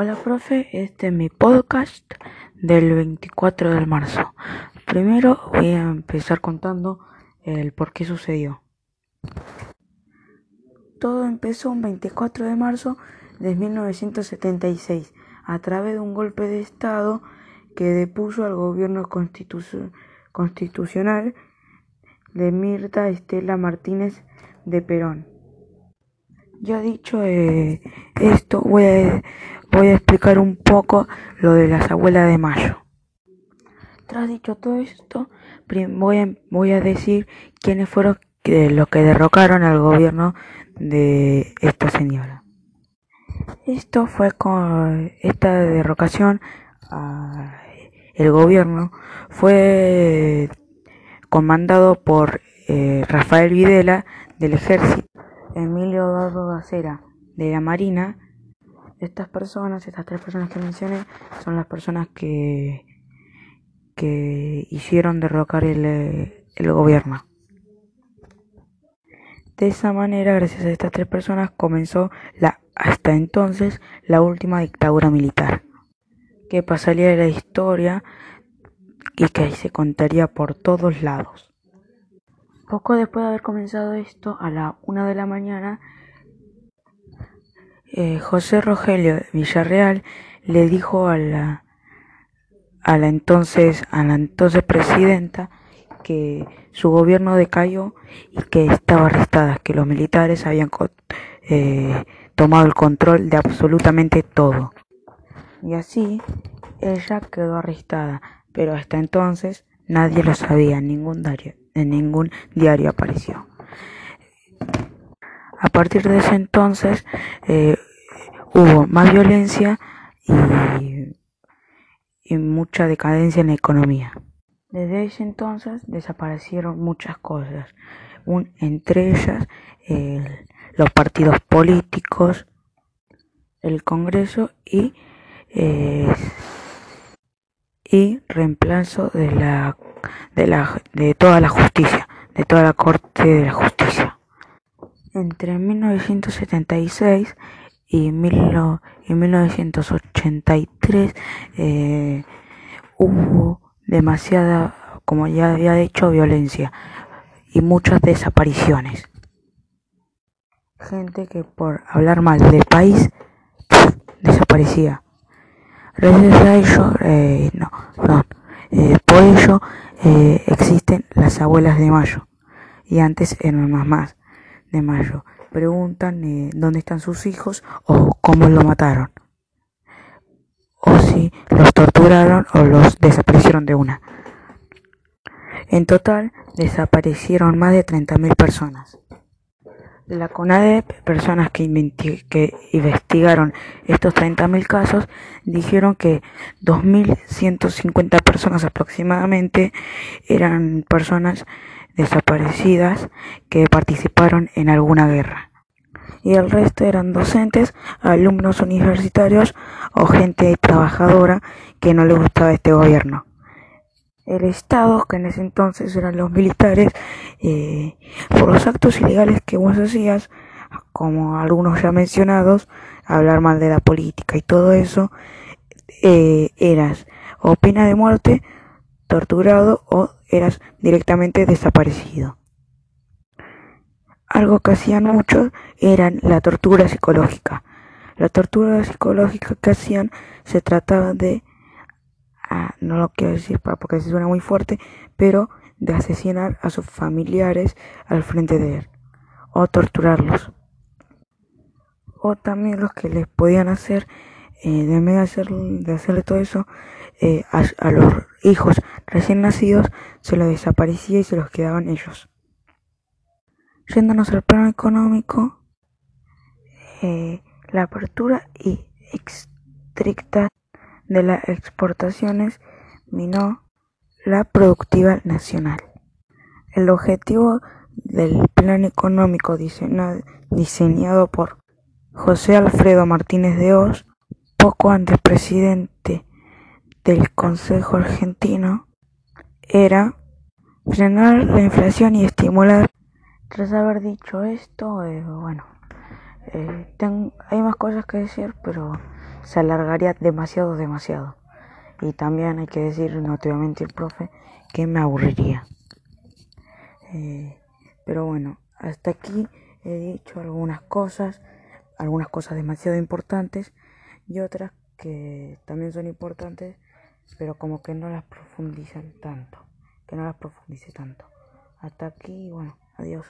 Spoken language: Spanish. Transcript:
Hola, profe. Este es mi podcast del 24 de marzo. Primero voy a empezar contando el por qué sucedió. Todo empezó un 24 de marzo de 1976 a través de un golpe de Estado que depuso al gobierno constitucional de Mirta Estela Martínez de Perón. Ya dicho eh, esto, voy a, voy a explicar un poco lo de las abuelas de Mayo. Tras dicho todo esto, voy a, voy a decir quiénes fueron los que derrocaron al gobierno de esta señora. Esto fue con esta derrocación el gobierno fue comandado por eh, Rafael Videla del ejército, Emilio Dado Acera de la Marina estas personas, estas tres personas que mencioné, son las personas que, que hicieron derrocar el, el gobierno. De esa manera, gracias a estas tres personas, comenzó la hasta entonces la última dictadura militar, que pasaría de la historia y que se contaría por todos lados. Poco después de haber comenzado esto, a la una de la mañana, eh, José Rogelio Villarreal le dijo a la, a la entonces a la entonces presidenta que su gobierno decayó y que estaba arrestada, que los militares habían eh, tomado el control de absolutamente todo. Y así ella quedó arrestada, pero hasta entonces nadie lo sabía, ningún diario, en ningún diario apareció. A partir de ese entonces eh, hubo más violencia y, mucha decadencia en la economía. Desde ese entonces desaparecieron muchas cosas, entre ellas los partidos políticos, el Congreso y, eh, y reemplazo de la, de la de toda la justicia, de toda la Corte de la Justicia. Entre 1976 y, y 1983 eh, hubo demasiada, como ya había dicho, violencia y muchas desapariciones. Gente que por hablar mal del país desaparecía. Gracias a ello, eh, no, perdón, eh, por ello eh, existen las abuelas de Mayo y antes eran más más de Mayo. Preguntan eh, dónde están sus hijos o cómo lo mataron. O si los torturaron o los desaparecieron de una. En total desaparecieron más de 30.000 personas. La CONADEP, personas que, que investigaron estos 30.000 casos, dijeron que 2.150 personas aproximadamente eran personas desaparecidas que participaron en alguna guerra. Y el resto eran docentes, alumnos universitarios o gente trabajadora que no le gustaba este gobierno. El Estado, que en ese entonces eran los militares, eh, por los actos ilegales que vos hacías, como algunos ya mencionados, hablar mal de la política y todo eso, eh, eras o pena de muerte, torturado o eras directamente desaparecido. Algo que hacían muchos era la tortura psicológica. La tortura psicológica que hacían se trataba de, ah, no lo quiero decir porque se suena muy fuerte, pero de asesinar a sus familiares al frente de él o torturarlos. O también los que les podían hacer, eh, de de, hacer, de hacerle todo eso, eh, a, los hijos recién nacidos se los desaparecía y se los quedaban ellos. Yéndonos al plano económico, eh, la apertura y estricta de las exportaciones minó la productiva nacional. El objetivo del plan económico diseñado, diseñado por José Alfredo Martínez de Oz, poco antes presidente del Consejo Argentino era frenar la inflación y estimular. Tras haber dicho esto, eh, bueno, eh, hay más cosas que decir, pero se alargaría demasiado, demasiado. Y también hay que decir, no te voy profe, que me aburriría. Eh, pero bueno, hasta aquí he dicho algunas cosas, algunas cosas demasiado importantes y otras que también son importantes, pero como que no las profundizan tanto, que no las profundice tanto. Hasta aquí, bueno, adiós.